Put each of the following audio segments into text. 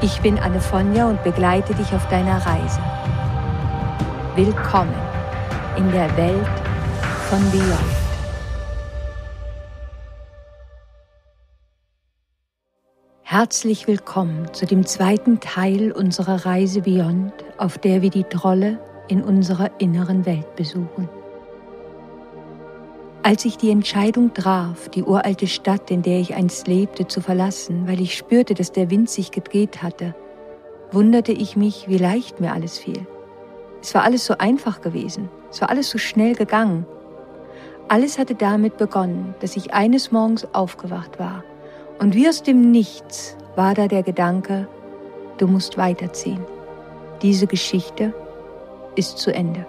Ich bin Anne Fonja und begleite dich auf deiner Reise. Willkommen in der Welt von Beyond. Herzlich willkommen zu dem zweiten Teil unserer Reise Beyond, auf der wir die Trolle in unserer inneren Welt besuchen. Als ich die Entscheidung traf, die uralte Stadt, in der ich einst lebte, zu verlassen, weil ich spürte, dass der Wind sich gedreht hatte, wunderte ich mich, wie leicht mir alles fiel. Es war alles so einfach gewesen, es war alles so schnell gegangen. Alles hatte damit begonnen, dass ich eines Morgens aufgewacht war und wie aus dem Nichts war da der Gedanke, du musst weiterziehen. Diese Geschichte ist zu Ende.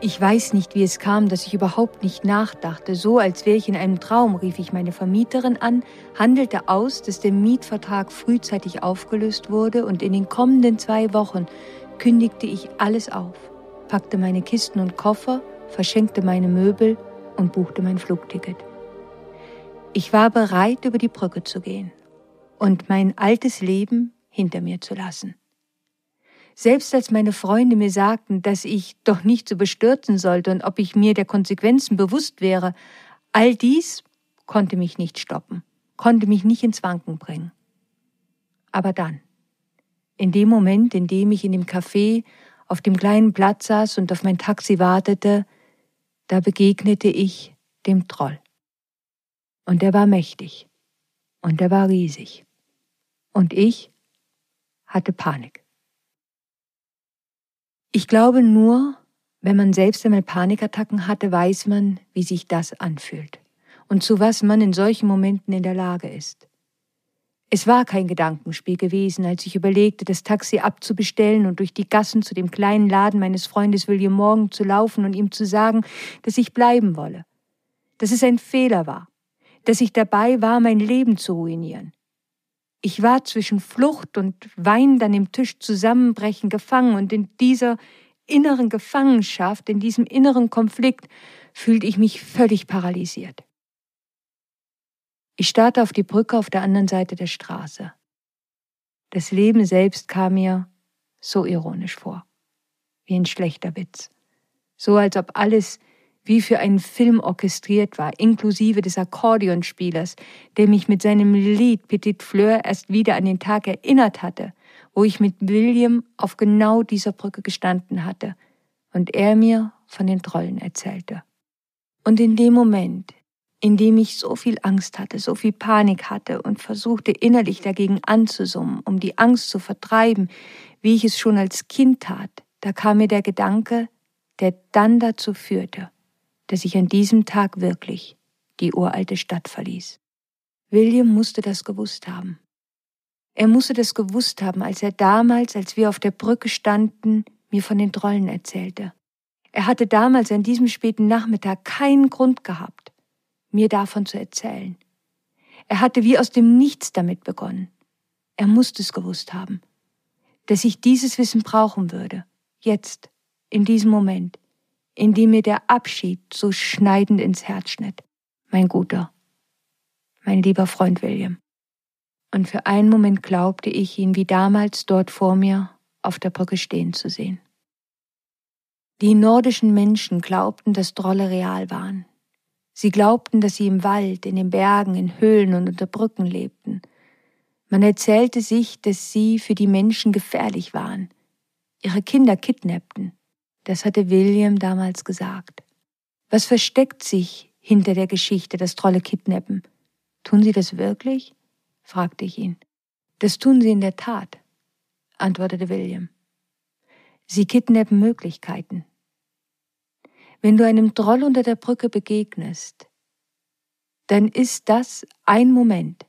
Ich weiß nicht, wie es kam, dass ich überhaupt nicht nachdachte. So als wäre ich in einem Traum, rief ich meine Vermieterin an, handelte aus, dass der Mietvertrag frühzeitig aufgelöst wurde und in den kommenden zwei Wochen kündigte ich alles auf, packte meine Kisten und Koffer, verschenkte meine Möbel und buchte mein Flugticket. Ich war bereit, über die Brücke zu gehen und mein altes Leben hinter mir zu lassen. Selbst als meine Freunde mir sagten, dass ich doch nicht so bestürzen sollte und ob ich mir der Konsequenzen bewusst wäre, all dies konnte mich nicht stoppen, konnte mich nicht ins Wanken bringen. Aber dann, in dem Moment, in dem ich in dem Café auf dem kleinen Platz saß und auf mein Taxi wartete, da begegnete ich dem Troll. Und er war mächtig. Und er war riesig. Und ich hatte Panik. Ich glaube nur, wenn man selbst einmal Panikattacken hatte, weiß man, wie sich das anfühlt und zu was man in solchen Momenten in der Lage ist. Es war kein Gedankenspiel gewesen, als ich überlegte, das Taxi abzubestellen und durch die Gassen zu dem kleinen Laden meines Freundes William Morgan zu laufen und ihm zu sagen, dass ich bleiben wolle, dass es ein Fehler war, dass ich dabei war, mein Leben zu ruinieren, ich war zwischen Flucht und Wein an dem Tisch zusammenbrechen gefangen und in dieser inneren Gefangenschaft, in diesem inneren Konflikt fühlte ich mich völlig paralysiert. Ich starrte auf die Brücke auf der anderen Seite der Straße. Das Leben selbst kam mir so ironisch vor, wie ein schlechter Witz, so als ob alles wie für einen Film orchestriert war, inklusive des Akkordeonspielers, der mich mit seinem Lied Petite Fleur erst wieder an den Tag erinnert hatte, wo ich mit William auf genau dieser Brücke gestanden hatte und er mir von den Trollen erzählte. Und in dem Moment, in dem ich so viel Angst hatte, so viel Panik hatte und versuchte innerlich dagegen anzusummen, um die Angst zu vertreiben, wie ich es schon als Kind tat, da kam mir der Gedanke, der dann dazu führte, dass ich an diesem Tag wirklich die uralte Stadt verließ. William musste das gewusst haben. Er musste das gewusst haben, als er damals, als wir auf der Brücke standen, mir von den Trollen erzählte. Er hatte damals an diesem späten Nachmittag keinen Grund gehabt, mir davon zu erzählen. Er hatte wie aus dem Nichts damit begonnen. Er musste es gewusst haben, dass ich dieses Wissen brauchen würde, jetzt, in diesem Moment, in dem mir der Abschied so schneidend ins Herz schnitt. Mein guter, mein lieber Freund William. Und für einen Moment glaubte ich, ihn wie damals dort vor mir auf der Brücke stehen zu sehen. Die nordischen Menschen glaubten, dass Trolle real waren. Sie glaubten, dass sie im Wald, in den Bergen, in Höhlen und unter Brücken lebten. Man erzählte sich, dass sie für die Menschen gefährlich waren, ihre Kinder kidnappten, das hatte William damals gesagt. Was versteckt sich hinter der Geschichte, das Trolle kidnappen? Tun sie das wirklich? fragte ich ihn. Das tun sie in der Tat, antwortete William. Sie kidnappen Möglichkeiten. Wenn du einem Troll unter der Brücke begegnest, dann ist das ein Moment,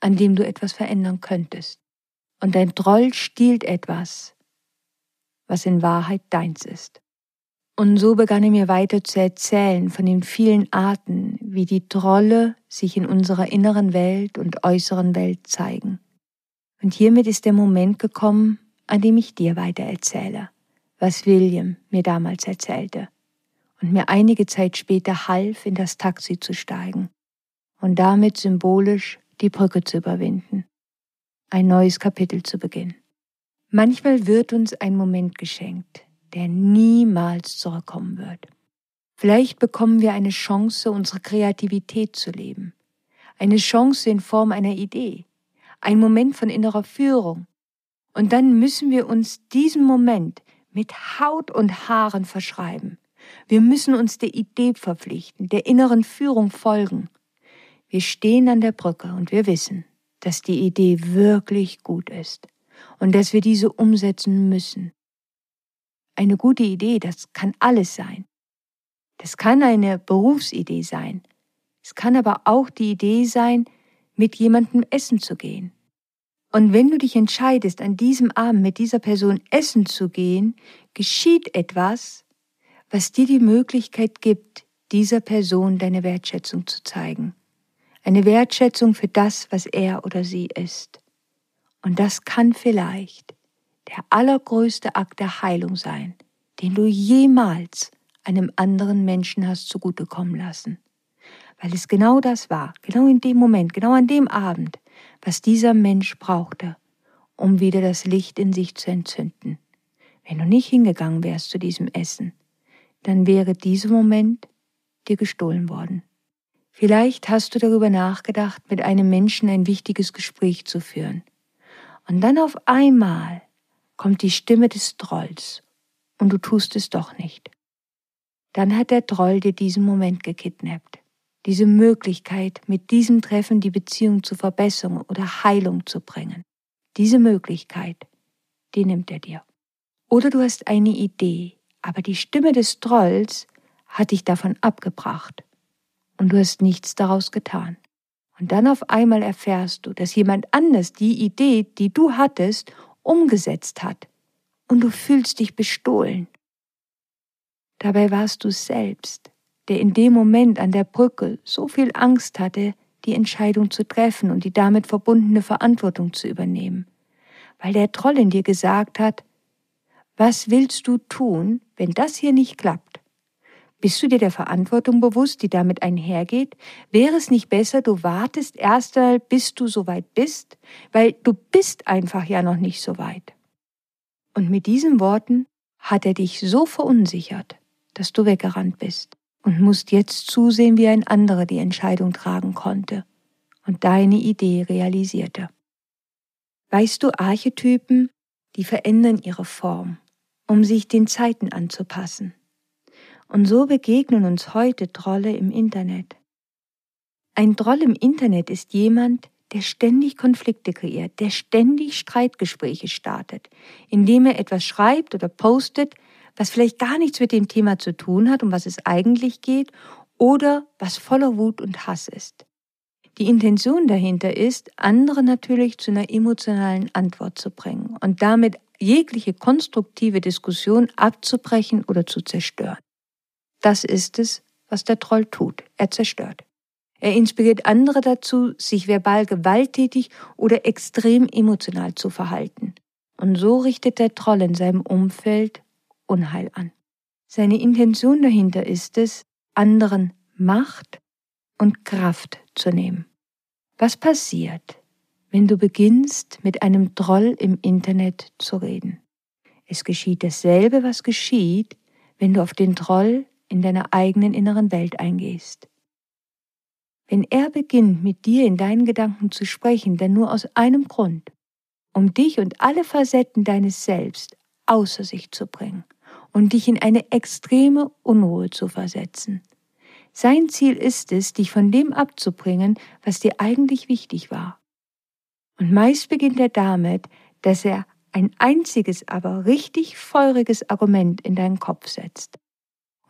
an dem du etwas verändern könntest. Und dein Troll stiehlt etwas, was in Wahrheit deins ist. Und so begann er mir weiter zu erzählen von den vielen Arten, wie die Trolle sich in unserer inneren Welt und äußeren Welt zeigen. Und hiermit ist der Moment gekommen, an dem ich dir weiter erzähle, was William mir damals erzählte und mir einige Zeit später half, in das Taxi zu steigen und damit symbolisch die Brücke zu überwinden, ein neues Kapitel zu beginnen. Manchmal wird uns ein Moment geschenkt, der niemals zurückkommen wird. Vielleicht bekommen wir eine Chance, unsere Kreativität zu leben, eine Chance in Form einer Idee, ein Moment von innerer Führung. Und dann müssen wir uns diesen Moment mit Haut und Haaren verschreiben. Wir müssen uns der Idee verpflichten, der inneren Führung folgen. Wir stehen an der Brücke und wir wissen, dass die Idee wirklich gut ist und dass wir diese umsetzen müssen. Eine gute Idee, das kann alles sein. Das kann eine Berufsidee sein. Es kann aber auch die Idee sein, mit jemandem essen zu gehen. Und wenn du dich entscheidest, an diesem Abend mit dieser Person essen zu gehen, geschieht etwas, was dir die Möglichkeit gibt, dieser Person deine Wertschätzung zu zeigen. Eine Wertschätzung für das, was er oder sie ist. Und das kann vielleicht der allergrößte Akt der Heilung sein, den du jemals einem anderen Menschen hast zugutekommen lassen. Weil es genau das war, genau in dem Moment, genau an dem Abend, was dieser Mensch brauchte, um wieder das Licht in sich zu entzünden. Wenn du nicht hingegangen wärst zu diesem Essen, dann wäre dieser Moment dir gestohlen worden. Vielleicht hast du darüber nachgedacht, mit einem Menschen ein wichtiges Gespräch zu führen. Und dann auf einmal kommt die Stimme des Trolls und du tust es doch nicht. Dann hat der Troll dir diesen Moment gekidnappt. Diese Möglichkeit, mit diesem Treffen die Beziehung zu Verbesserung oder Heilung zu bringen. Diese Möglichkeit, die nimmt er dir. Oder du hast eine Idee, aber die Stimme des Trolls hat dich davon abgebracht und du hast nichts daraus getan. Und dann auf einmal erfährst du, dass jemand anders die Idee, die du hattest, umgesetzt hat und du fühlst dich bestohlen. Dabei warst du selbst, der in dem Moment an der Brücke so viel Angst hatte, die Entscheidung zu treffen und die damit verbundene Verantwortung zu übernehmen, weil der Troll in dir gesagt hat, was willst du tun, wenn das hier nicht klappt? Bist du dir der Verantwortung bewusst, die damit einhergeht? Wäre es nicht besser, du wartest erst einmal, bis du so weit bist? Weil du bist einfach ja noch nicht so weit. Und mit diesen Worten hat er dich so verunsichert, dass du weggerannt bist und musst jetzt zusehen, wie ein anderer die Entscheidung tragen konnte und deine Idee realisierte. Weißt du, Archetypen, die verändern ihre Form um sich den Zeiten anzupassen. Und so begegnen uns heute Trolle im Internet. Ein Troll im Internet ist jemand, der ständig Konflikte kreiert, der ständig Streitgespräche startet, indem er etwas schreibt oder postet, was vielleicht gar nichts mit dem Thema zu tun hat, um was es eigentlich geht, oder was voller Wut und Hass ist. Die Intention dahinter ist, andere natürlich zu einer emotionalen Antwort zu bringen und damit jegliche konstruktive Diskussion abzubrechen oder zu zerstören. Das ist es, was der Troll tut. Er zerstört. Er inspiriert andere dazu, sich verbal gewalttätig oder extrem emotional zu verhalten. Und so richtet der Troll in seinem Umfeld Unheil an. Seine Intention dahinter ist es, anderen Macht und Kraft zu nehmen. Was passiert, wenn du beginnst, mit einem Troll im Internet zu reden. Es geschieht dasselbe, was geschieht, wenn du auf den Troll in deiner eigenen inneren Welt eingehst. Wenn er beginnt, mit dir in deinen Gedanken zu sprechen, dann nur aus einem Grund, um dich und alle Facetten deines Selbst außer sich zu bringen und dich in eine extreme Unruhe zu versetzen. Sein Ziel ist es, dich von dem abzubringen, was dir eigentlich wichtig war. Und meist beginnt er damit, dass er ein einziges, aber richtig feuriges Argument in deinen Kopf setzt.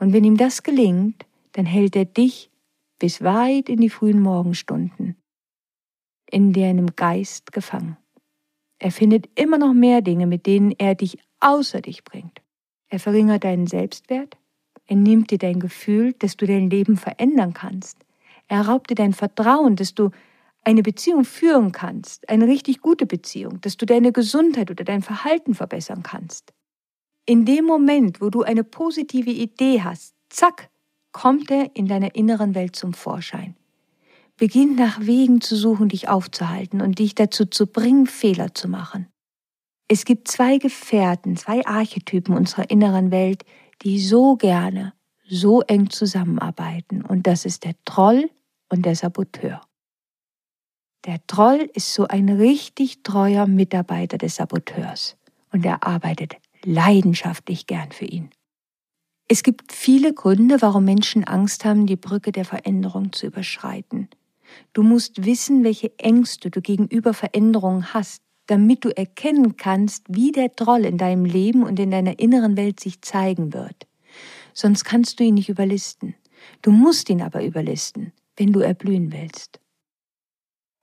Und wenn ihm das gelingt, dann hält er dich bis weit in die frühen Morgenstunden. in deinem Geist gefangen. Er findet immer noch mehr Dinge, mit denen er dich außer dich bringt. Er verringert deinen Selbstwert, er nimmt dir dein Gefühl, dass du dein Leben verändern kannst. Er raubt dir dein Vertrauen, dass du eine Beziehung führen kannst, eine richtig gute Beziehung, dass du deine Gesundheit oder dein Verhalten verbessern kannst. In dem Moment, wo du eine positive Idee hast, zack, kommt er in deiner inneren Welt zum Vorschein. Beginn nach Wegen zu suchen, dich aufzuhalten und dich dazu zu bringen, Fehler zu machen. Es gibt zwei Gefährten, zwei Archetypen unserer inneren Welt, die so gerne, so eng zusammenarbeiten. Und das ist der Troll und der Saboteur. Der Troll ist so ein richtig treuer Mitarbeiter des Saboteurs und er arbeitet leidenschaftlich gern für ihn. Es gibt viele Gründe, warum Menschen Angst haben, die Brücke der Veränderung zu überschreiten. Du musst wissen, welche Ängste du gegenüber Veränderungen hast, damit du erkennen kannst, wie der Troll in deinem Leben und in deiner inneren Welt sich zeigen wird. Sonst kannst du ihn nicht überlisten. Du musst ihn aber überlisten, wenn du erblühen willst.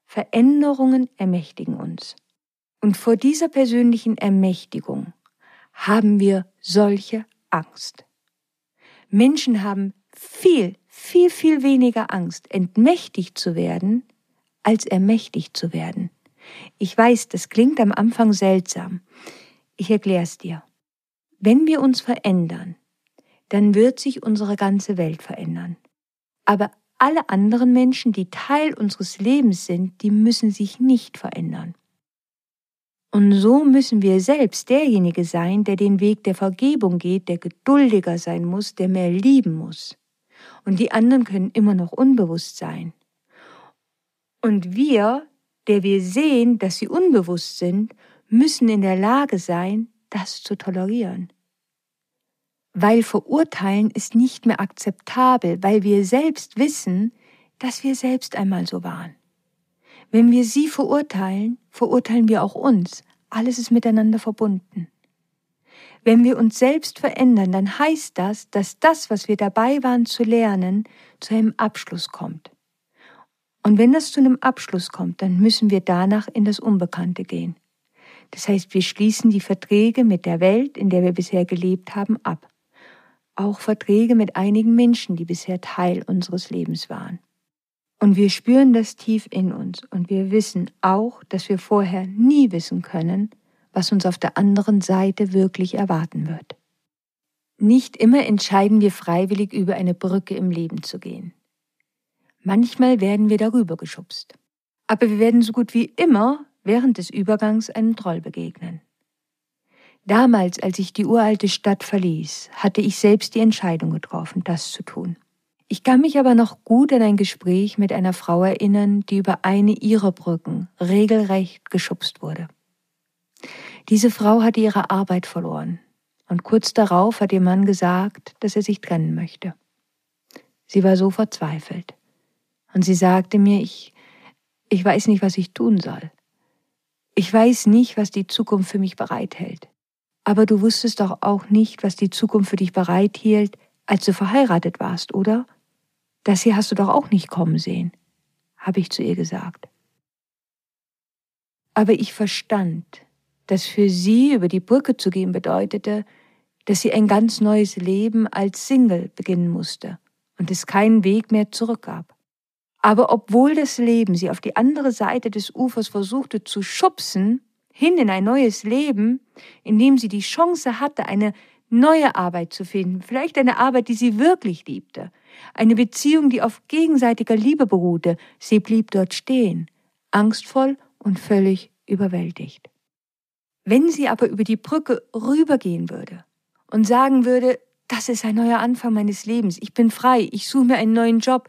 Veränderungen ermächtigen uns. Und vor dieser persönlichen Ermächtigung haben wir solche Angst. Menschen haben viel, viel, viel weniger Angst, entmächtigt zu werden, als ermächtigt zu werden. Ich weiß, das klingt am Anfang seltsam. Ich erkläre es dir. Wenn wir uns verändern, dann wird sich unsere ganze Welt verändern. Aber alle anderen Menschen, die Teil unseres Lebens sind, die müssen sich nicht verändern. Und so müssen wir selbst derjenige sein, der den Weg der Vergebung geht, der geduldiger sein muss, der mehr lieben muss. Und die anderen können immer noch unbewusst sein. Und wir, der wir sehen, dass sie unbewusst sind, müssen in der Lage sein, das zu tolerieren. Weil verurteilen ist nicht mehr akzeptabel, weil wir selbst wissen, dass wir selbst einmal so waren. Wenn wir sie verurteilen, verurteilen wir auch uns. Alles ist miteinander verbunden. Wenn wir uns selbst verändern, dann heißt das, dass das, was wir dabei waren zu lernen, zu einem Abschluss kommt. Und wenn das zu einem Abschluss kommt, dann müssen wir danach in das Unbekannte gehen. Das heißt, wir schließen die Verträge mit der Welt, in der wir bisher gelebt haben, ab. Auch Verträge mit einigen Menschen, die bisher Teil unseres Lebens waren. Und wir spüren das tief in uns und wir wissen auch, dass wir vorher nie wissen können, was uns auf der anderen Seite wirklich erwarten wird. Nicht immer entscheiden wir freiwillig über eine Brücke im Leben zu gehen. Manchmal werden wir darüber geschubst. Aber wir werden so gut wie immer während des Übergangs einem Troll begegnen. Damals, als ich die uralte Stadt verließ, hatte ich selbst die Entscheidung getroffen, das zu tun. Ich kann mich aber noch gut an ein Gespräch mit einer Frau erinnern, die über eine ihrer Brücken regelrecht geschubst wurde. Diese Frau hatte ihre Arbeit verloren und kurz darauf hat ihr Mann gesagt, dass er sich trennen möchte. Sie war so verzweifelt und sie sagte mir, ich, ich weiß nicht, was ich tun soll. Ich weiß nicht, was die Zukunft für mich bereithält. Aber du wusstest doch auch nicht, was die Zukunft für dich bereithielt, als du verheiratet warst, oder? Das hier hast du doch auch nicht kommen sehen, habe ich zu ihr gesagt. Aber ich verstand, dass für sie über die Brücke zu gehen bedeutete, dass sie ein ganz neues Leben als Single beginnen musste und es keinen Weg mehr zurückgab. Aber obwohl das Leben sie auf die andere Seite des Ufers versuchte zu schubsen, hin in ein neues Leben, in dem sie die Chance hatte, eine neue Arbeit zu finden, vielleicht eine Arbeit, die sie wirklich liebte, eine Beziehung, die auf gegenseitiger Liebe beruhte. Sie blieb dort stehen, angstvoll und völlig überwältigt. Wenn sie aber über die Brücke rübergehen würde und sagen würde, das ist ein neuer Anfang meines Lebens, ich bin frei, ich suche mir einen neuen Job,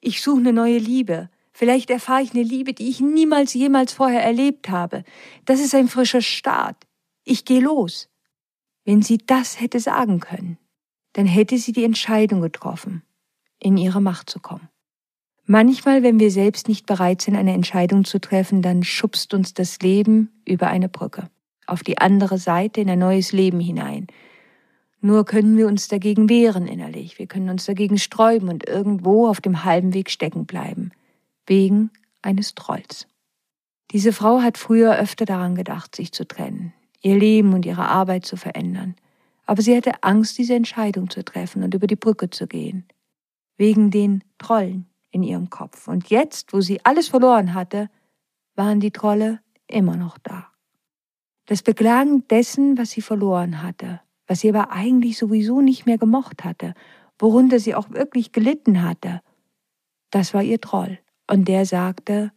ich suche eine neue Liebe, vielleicht erfahre ich eine Liebe, die ich niemals jemals vorher erlebt habe, das ist ein frischer Start, ich gehe los. Wenn sie das hätte sagen können, dann hätte sie die Entscheidung getroffen, in ihre Macht zu kommen. Manchmal, wenn wir selbst nicht bereit sind, eine Entscheidung zu treffen, dann schubst uns das Leben über eine Brücke, auf die andere Seite in ein neues Leben hinein. Nur können wir uns dagegen wehren innerlich, wir können uns dagegen sträuben und irgendwo auf dem halben Weg stecken bleiben, wegen eines Trolls. Diese Frau hat früher öfter daran gedacht, sich zu trennen, ihr Leben und ihre Arbeit zu verändern. Aber sie hatte Angst, diese Entscheidung zu treffen und über die Brücke zu gehen. Wegen den Trollen in ihrem Kopf. Und jetzt, wo sie alles verloren hatte, waren die Trolle immer noch da. Das Beklagen dessen, was sie verloren hatte, was sie aber eigentlich sowieso nicht mehr gemocht hatte, worunter sie auch wirklich gelitten hatte, das war ihr Troll. Und der sagte,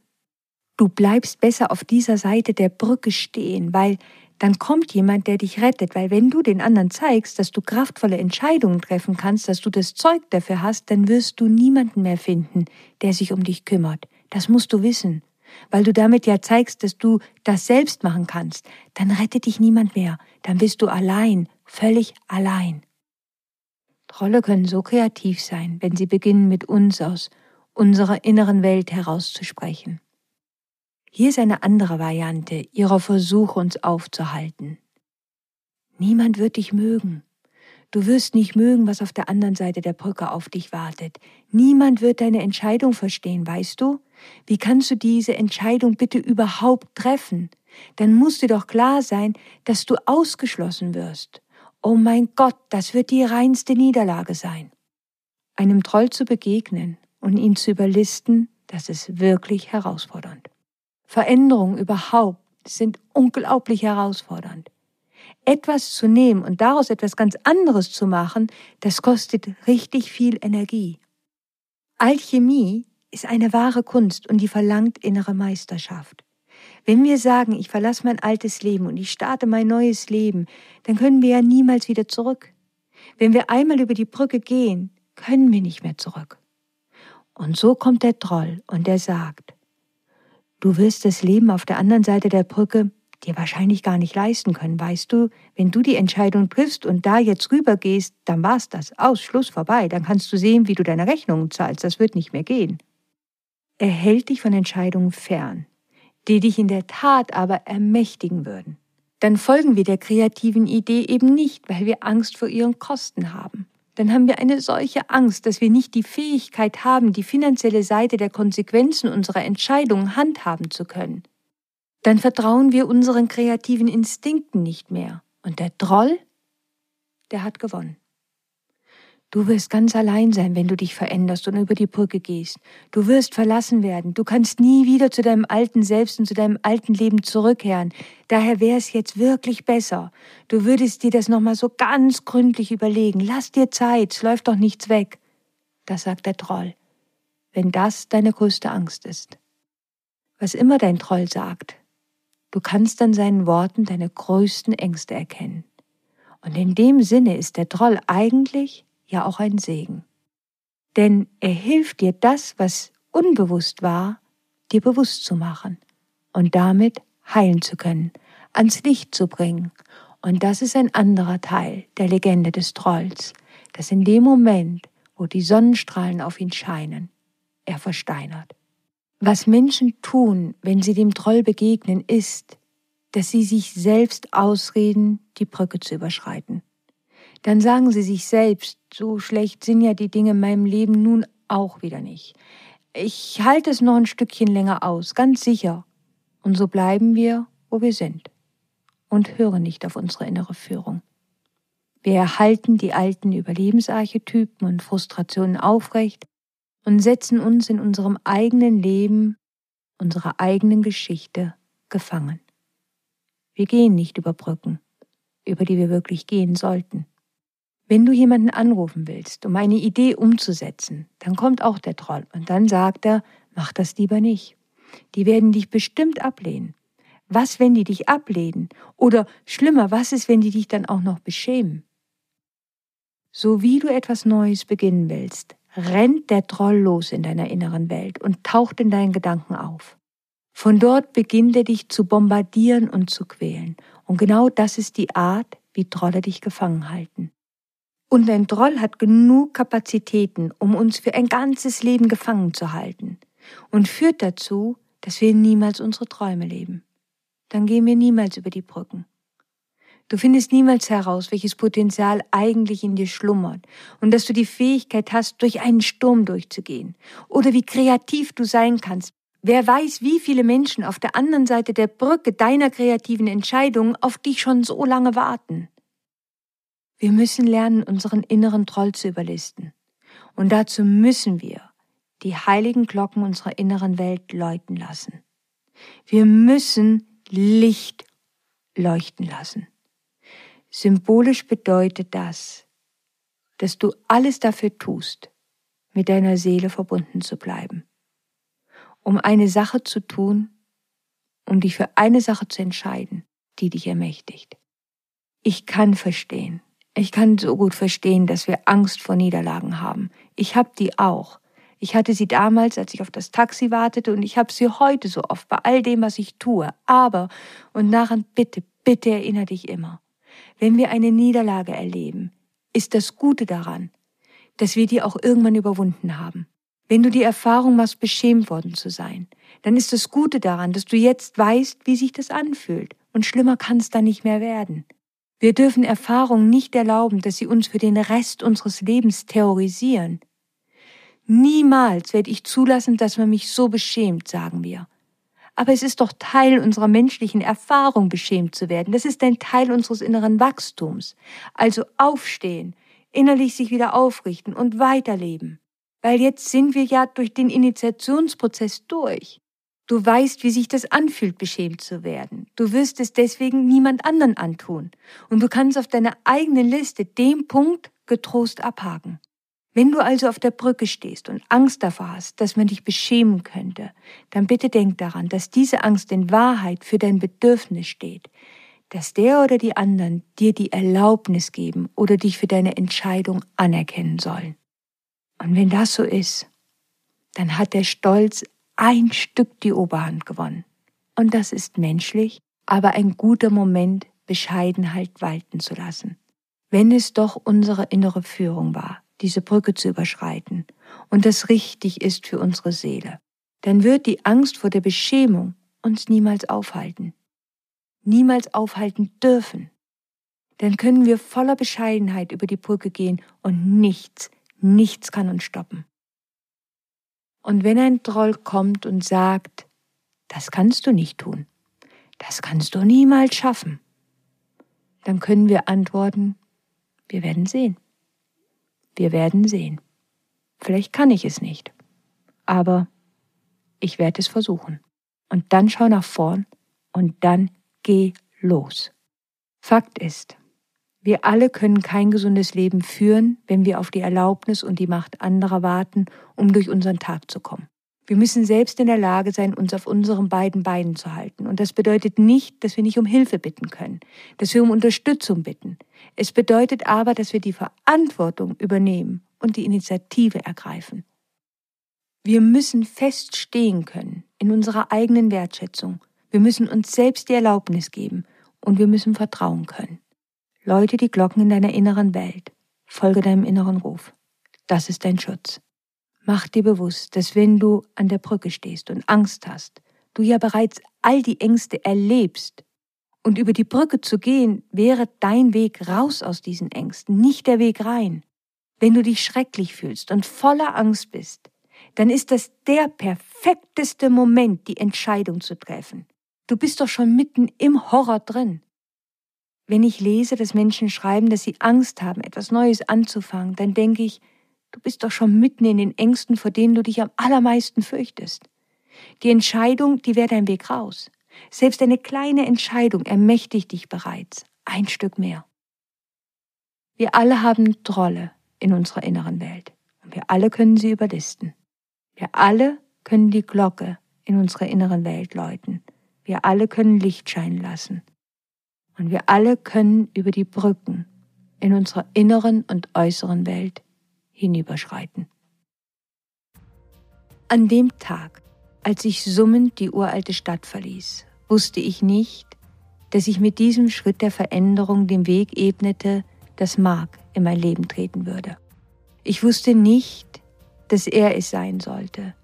du bleibst besser auf dieser Seite der Brücke stehen, weil dann kommt jemand, der dich rettet, weil wenn du den anderen zeigst, dass du kraftvolle Entscheidungen treffen kannst, dass du das Zeug dafür hast, dann wirst du niemanden mehr finden, der sich um dich kümmert. Das musst du wissen, weil du damit ja zeigst, dass du das selbst machen kannst. Dann rettet dich niemand mehr, dann bist du allein, völlig allein. Trolle können so kreativ sein, wenn sie beginnen mit uns aus unserer inneren Welt herauszusprechen. Hier ist eine andere Variante ihrer Versuche, uns aufzuhalten. Niemand wird dich mögen. Du wirst nicht mögen, was auf der anderen Seite der Brücke auf dich wartet. Niemand wird deine Entscheidung verstehen, weißt du? Wie kannst du diese Entscheidung bitte überhaupt treffen? Dann muss dir doch klar sein, dass du ausgeschlossen wirst. Oh mein Gott, das wird die reinste Niederlage sein. Einem Troll zu begegnen und ihn zu überlisten, das ist wirklich herausfordernd. Veränderungen überhaupt sind unglaublich herausfordernd. Etwas zu nehmen und daraus etwas ganz anderes zu machen, das kostet richtig viel Energie. Alchemie ist eine wahre Kunst und die verlangt innere Meisterschaft. Wenn wir sagen, ich verlasse mein altes Leben und ich starte mein neues Leben, dann können wir ja niemals wieder zurück. Wenn wir einmal über die Brücke gehen, können wir nicht mehr zurück. Und so kommt der Troll und er sagt, Du wirst das Leben auf der anderen Seite der Brücke dir wahrscheinlich gar nicht leisten können, weißt du? Wenn du die Entscheidung triffst und da jetzt rübergehst, dann war's das. Aus, Schluss, vorbei. Dann kannst du sehen, wie du deine Rechnungen zahlst. Das wird nicht mehr gehen. Er hält dich von Entscheidungen fern, die dich in der Tat aber ermächtigen würden. Dann folgen wir der kreativen Idee eben nicht, weil wir Angst vor ihren Kosten haben dann haben wir eine solche Angst, dass wir nicht die Fähigkeit haben, die finanzielle Seite der Konsequenzen unserer Entscheidungen handhaben zu können. Dann vertrauen wir unseren kreativen Instinkten nicht mehr. Und der Troll, der hat gewonnen. Du wirst ganz allein sein, wenn du dich veränderst und über die Brücke gehst. Du wirst verlassen werden. Du kannst nie wieder zu deinem alten Selbst und zu deinem alten Leben zurückkehren. Daher wäre es jetzt wirklich besser. Du würdest dir das nochmal so ganz gründlich überlegen. Lass dir Zeit, es läuft doch nichts weg. Das sagt der Troll. Wenn das deine größte Angst ist. Was immer dein Troll sagt, du kannst an seinen Worten deine größten Ängste erkennen. Und in dem Sinne ist der Troll eigentlich ja auch ein Segen. Denn er hilft dir das, was unbewusst war, dir bewusst zu machen und damit heilen zu können, ans Licht zu bringen. Und das ist ein anderer Teil der Legende des Trolls, dass in dem Moment, wo die Sonnenstrahlen auf ihn scheinen, er versteinert. Was Menschen tun, wenn sie dem Troll begegnen, ist, dass sie sich selbst ausreden, die Brücke zu überschreiten dann sagen sie sich selbst, so schlecht sind ja die Dinge in meinem Leben nun auch wieder nicht. Ich halte es noch ein Stückchen länger aus, ganz sicher. Und so bleiben wir, wo wir sind und hören nicht auf unsere innere Führung. Wir erhalten die alten Überlebensarchetypen und Frustrationen aufrecht und setzen uns in unserem eigenen Leben, unserer eigenen Geschichte gefangen. Wir gehen nicht über Brücken, über die wir wirklich gehen sollten. Wenn du jemanden anrufen willst, um eine Idee umzusetzen, dann kommt auch der Troll und dann sagt er, mach das lieber nicht. Die werden dich bestimmt ablehnen. Was, wenn die dich ablehnen? Oder schlimmer, was ist, wenn die dich dann auch noch beschämen? So wie du etwas Neues beginnen willst, rennt der Troll los in deiner inneren Welt und taucht in deinen Gedanken auf. Von dort beginnt er dich zu bombardieren und zu quälen. Und genau das ist die Art, wie Trolle dich gefangen halten. Und ein Troll hat genug Kapazitäten, um uns für ein ganzes Leben gefangen zu halten und führt dazu, dass wir niemals unsere Träume leben. Dann gehen wir niemals über die Brücken. Du findest niemals heraus, welches Potenzial eigentlich in dir schlummert und dass du die Fähigkeit hast, durch einen Sturm durchzugehen oder wie kreativ du sein kannst, Wer weiß, wie viele Menschen auf der anderen Seite der Brücke deiner kreativen Entscheidungen auf dich schon so lange warten. Wir müssen lernen, unseren inneren Troll zu überlisten. Und dazu müssen wir die heiligen Glocken unserer inneren Welt läuten lassen. Wir müssen Licht leuchten lassen. Symbolisch bedeutet das, dass du alles dafür tust, mit deiner Seele verbunden zu bleiben, um eine Sache zu tun, um dich für eine Sache zu entscheiden, die dich ermächtigt. Ich kann verstehen, ich kann so gut verstehen, dass wir Angst vor Niederlagen haben. Ich habe die auch. Ich hatte sie damals, als ich auf das Taxi wartete, und ich habe sie heute so oft bei all dem, was ich tue. Aber, und daran bitte, bitte erinnere dich immer, wenn wir eine Niederlage erleben, ist das Gute daran, dass wir die auch irgendwann überwunden haben. Wenn du die Erfahrung machst, beschämt worden zu sein, dann ist das Gute daran, dass du jetzt weißt, wie sich das anfühlt. Und schlimmer kann es dann nicht mehr werden. Wir dürfen Erfahrungen nicht erlauben, dass sie uns für den Rest unseres Lebens terrorisieren. Niemals werde ich zulassen, dass man mich so beschämt, sagen wir. Aber es ist doch Teil unserer menschlichen Erfahrung, beschämt zu werden. Das ist ein Teil unseres inneren Wachstums. Also aufstehen, innerlich sich wieder aufrichten und weiterleben. Weil jetzt sind wir ja durch den Initiationsprozess durch. Du weißt, wie sich das anfühlt, beschämt zu werden. Du wirst es deswegen niemand anderen antun. Und du kannst auf deiner eigenen Liste den Punkt getrost abhaken. Wenn du also auf der Brücke stehst und Angst davor hast, dass man dich beschämen könnte, dann bitte denk daran, dass diese Angst in Wahrheit für dein Bedürfnis steht, dass der oder die anderen dir die Erlaubnis geben oder dich für deine Entscheidung anerkennen sollen. Und wenn das so ist, dann hat der Stolz ein Stück die Oberhand gewonnen. Und das ist menschlich, aber ein guter Moment, Bescheidenheit walten zu lassen. Wenn es doch unsere innere Führung war, diese Brücke zu überschreiten und das richtig ist für unsere Seele, dann wird die Angst vor der Beschämung uns niemals aufhalten, niemals aufhalten dürfen. Dann können wir voller Bescheidenheit über die Brücke gehen und nichts, nichts kann uns stoppen. Und wenn ein Troll kommt und sagt, das kannst du nicht tun, das kannst du niemals schaffen, dann können wir antworten, wir werden sehen. Wir werden sehen. Vielleicht kann ich es nicht, aber ich werde es versuchen. Und dann schau nach vorn und dann geh los. Fakt ist, wir alle können kein gesundes Leben führen, wenn wir auf die Erlaubnis und die Macht anderer warten, um durch unseren Tag zu kommen. Wir müssen selbst in der Lage sein, uns auf unseren beiden Beinen zu halten. Und das bedeutet nicht, dass wir nicht um Hilfe bitten können, dass wir um Unterstützung bitten. Es bedeutet aber, dass wir die Verantwortung übernehmen und die Initiative ergreifen. Wir müssen fest stehen können in unserer eigenen Wertschätzung. Wir müssen uns selbst die Erlaubnis geben und wir müssen vertrauen können. Läute die Glocken in deiner inneren Welt. Folge deinem inneren Ruf. Das ist dein Schutz. Mach dir bewusst, dass wenn du an der Brücke stehst und Angst hast, du ja bereits all die Ängste erlebst. Und über die Brücke zu gehen, wäre dein Weg raus aus diesen Ängsten, nicht der Weg rein. Wenn du dich schrecklich fühlst und voller Angst bist, dann ist das der perfekteste Moment, die Entscheidung zu treffen. Du bist doch schon mitten im Horror drin. Wenn ich lese, dass Menschen schreiben, dass sie Angst haben, etwas Neues anzufangen, dann denke ich, du bist doch schon mitten in den Ängsten, vor denen du dich am allermeisten fürchtest. Die Entscheidung, die wäre dein Weg raus. Selbst eine kleine Entscheidung ermächtigt dich bereits. Ein Stück mehr. Wir alle haben Trolle in unserer inneren Welt. Und wir alle können sie überlisten. Wir alle können die Glocke in unserer inneren Welt läuten. Wir alle können Licht scheinen lassen. Und wir alle können über die Brücken in unserer inneren und äußeren Welt hinüberschreiten. An dem Tag, als ich summend die uralte Stadt verließ, wusste ich nicht, dass ich mit diesem Schritt der Veränderung den Weg ebnete, dass Mark in mein Leben treten würde. Ich wusste nicht, dass er es sein sollte,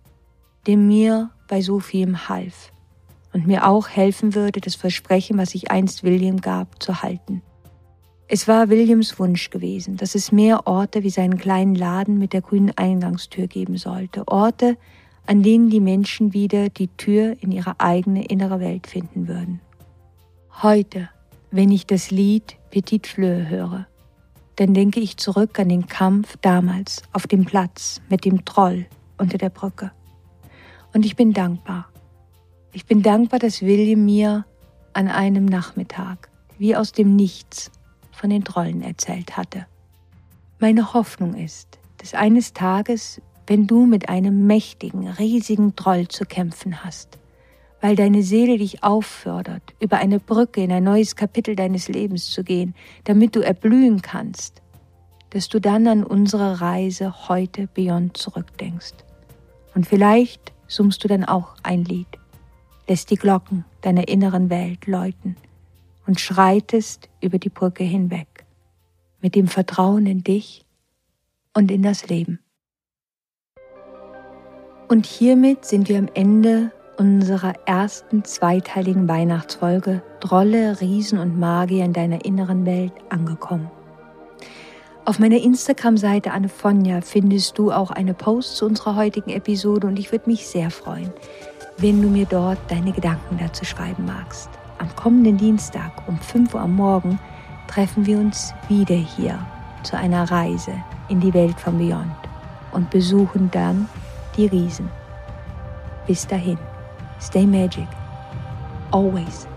der mir bei so vielem half und mir auch helfen würde, das Versprechen, was ich einst William gab, zu halten. Es war Williams Wunsch gewesen, dass es mehr Orte wie seinen kleinen Laden mit der grünen Eingangstür geben sollte, Orte, an denen die Menschen wieder die Tür in ihre eigene innere Welt finden würden. Heute, wenn ich das Lied Petit Fleur höre, dann denke ich zurück an den Kampf damals auf dem Platz mit dem Troll unter der Brücke. Und ich bin dankbar. Ich bin dankbar, dass William mir an einem Nachmittag, wie aus dem Nichts, von den Trollen erzählt hatte. Meine Hoffnung ist, dass eines Tages, wenn du mit einem mächtigen, riesigen Troll zu kämpfen hast, weil deine Seele dich auffordert, über eine Brücke in ein neues Kapitel deines Lebens zu gehen, damit du erblühen kannst, dass du dann an unsere Reise heute Beyond zurückdenkst. Und vielleicht summst du dann auch ein Lied, lässt die Glocken deiner inneren Welt läuten und schreitest über die Brücke hinweg, mit dem Vertrauen in dich und in das Leben. Und hiermit sind wir am Ende unserer ersten zweiteiligen Weihnachtsfolge Drolle, Riesen und Magier in deiner inneren Welt angekommen. Auf meiner Instagram-Seite Annefonja findest du auch eine Post zu unserer heutigen Episode und ich würde mich sehr freuen, wenn du mir dort deine Gedanken dazu schreiben magst. Am kommenden Dienstag um 5 Uhr am Morgen treffen wir uns wieder hier zu einer Reise in die Welt von Beyond und besuchen dann die Riesen. Bis dahin. Stay magic. Always.